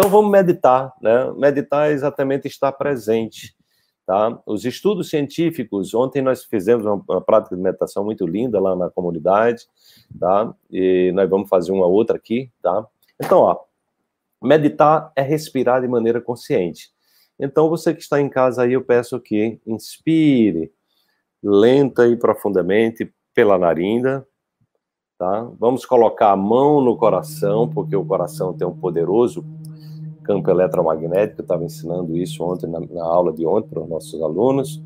Então vamos meditar, né? Meditar é exatamente estar presente, tá? Os estudos científicos, ontem nós fizemos uma, prática de meditação muito linda lá na comunidade, tá? E nós vamos fazer uma outra aqui, tá? Então, ó, meditar é respirar de maneira consciente. Então, você que está em casa aí, eu peço que inspire lenta e profundamente pela narina, tá? Vamos colocar a mão no coração, porque o coração tem um poderoso campo eletromagnético, eu estava ensinando isso ontem na, na aula de ontem para os nossos alunos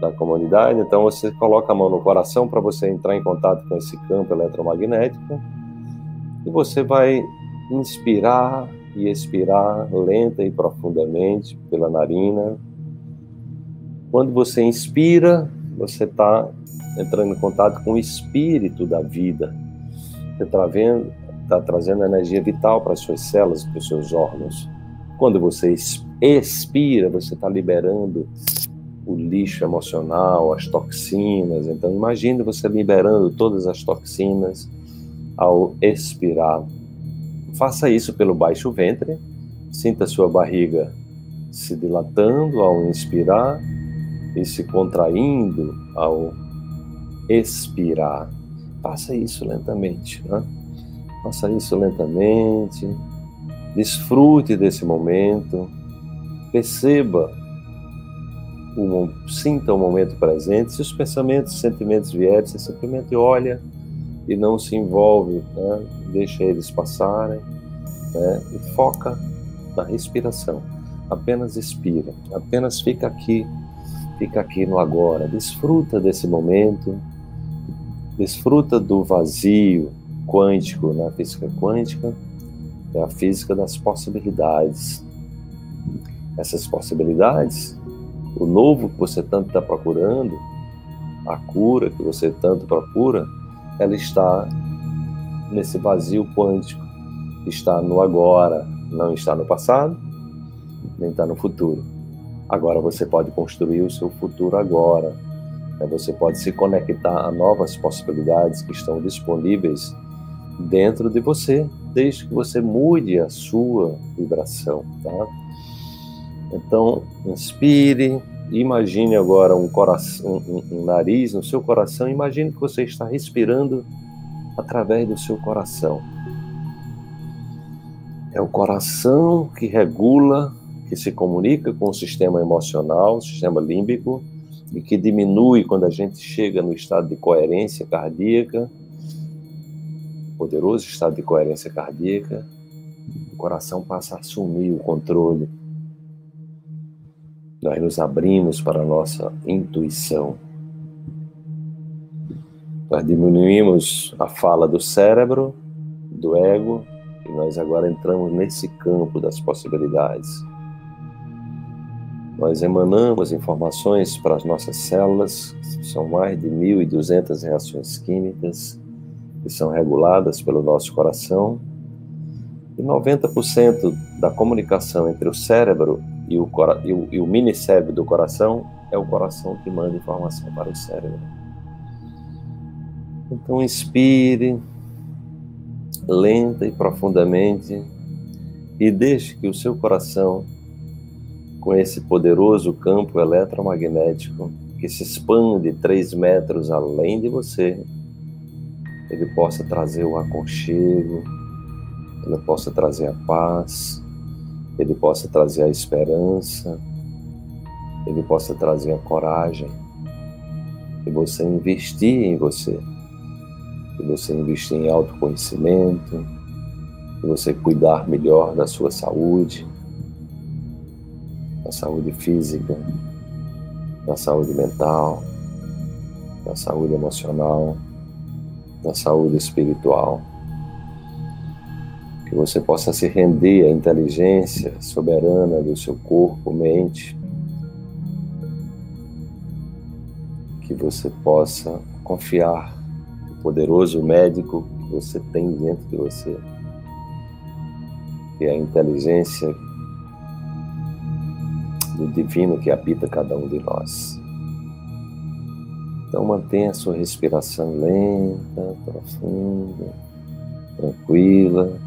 da comunidade. Então você coloca a mão no coração para você entrar em contato com esse campo eletromagnético e você vai inspirar e expirar lenta e profundamente pela narina. Quando você inspira, você está entrando em contato com o espírito da vida. Está está trazendo energia vital para as suas células, para os seus órgãos. Quando você expira, você está liberando o lixo emocional, as toxinas. Então, imagine você liberando todas as toxinas ao expirar. Faça isso pelo baixo ventre. Sinta sua barriga se dilatando ao inspirar e se contraindo ao expirar. Faça isso lentamente. Né? Faça isso lentamente. Desfrute desse momento. Perceba, o, sinta o momento presente. Se os pensamentos, e sentimentos vierem, você simplesmente olha e não se envolve, né? deixa eles passarem né? e foca na respiração. Apenas expira, apenas fica aqui, fica aqui no agora. Desfruta desse momento, desfruta do vazio quântico, na né? física quântica é a física das possibilidades. Essas possibilidades, o novo que você tanto está procurando, a cura que você tanto procura, ela está nesse vazio quântico, está no agora, não está no passado, nem está no futuro. Agora você pode construir o seu futuro agora. Né? Você pode se conectar a novas possibilidades que estão disponíveis dentro de você, desde que você mude a sua vibração, tá? Então, inspire, imagine agora um coração, um, um nariz no seu coração, imagine que você está respirando através do seu coração. É o coração que regula, que se comunica com o sistema emocional, o sistema límbico, e que diminui quando a gente chega no estado de coerência cardíaca poderoso estado de coerência cardíaca, o coração passa a assumir o controle. Nós nos abrimos para a nossa intuição. Nós diminuímos a fala do cérebro, do ego, e nós agora entramos nesse campo das possibilidades. Nós emanamos informações para as nossas células, são mais de 1.200 reações químicas, que são reguladas pelo nosso coração, e 90% da comunicação entre o cérebro e o, e o, e o mini cérebro do coração é o coração que manda informação para o cérebro. Então, inspire lenta e profundamente e deixe que o seu coração, com esse poderoso campo eletromagnético que se expande três metros além de você, ele possa trazer o aconchego, ele possa trazer a paz, ele possa trazer a esperança, ele possa trazer a coragem, e você investir em você, e você investir em autoconhecimento, e você cuidar melhor da sua saúde, da saúde física, da saúde mental, da saúde emocional da saúde espiritual. Que você possa se render à inteligência soberana do seu corpo, mente. Que você possa confiar no poderoso médico que você tem dentro de você. Que é a inteligência do divino que habita cada um de nós. Então mantenha a sua respiração lenta, profunda, tranquila.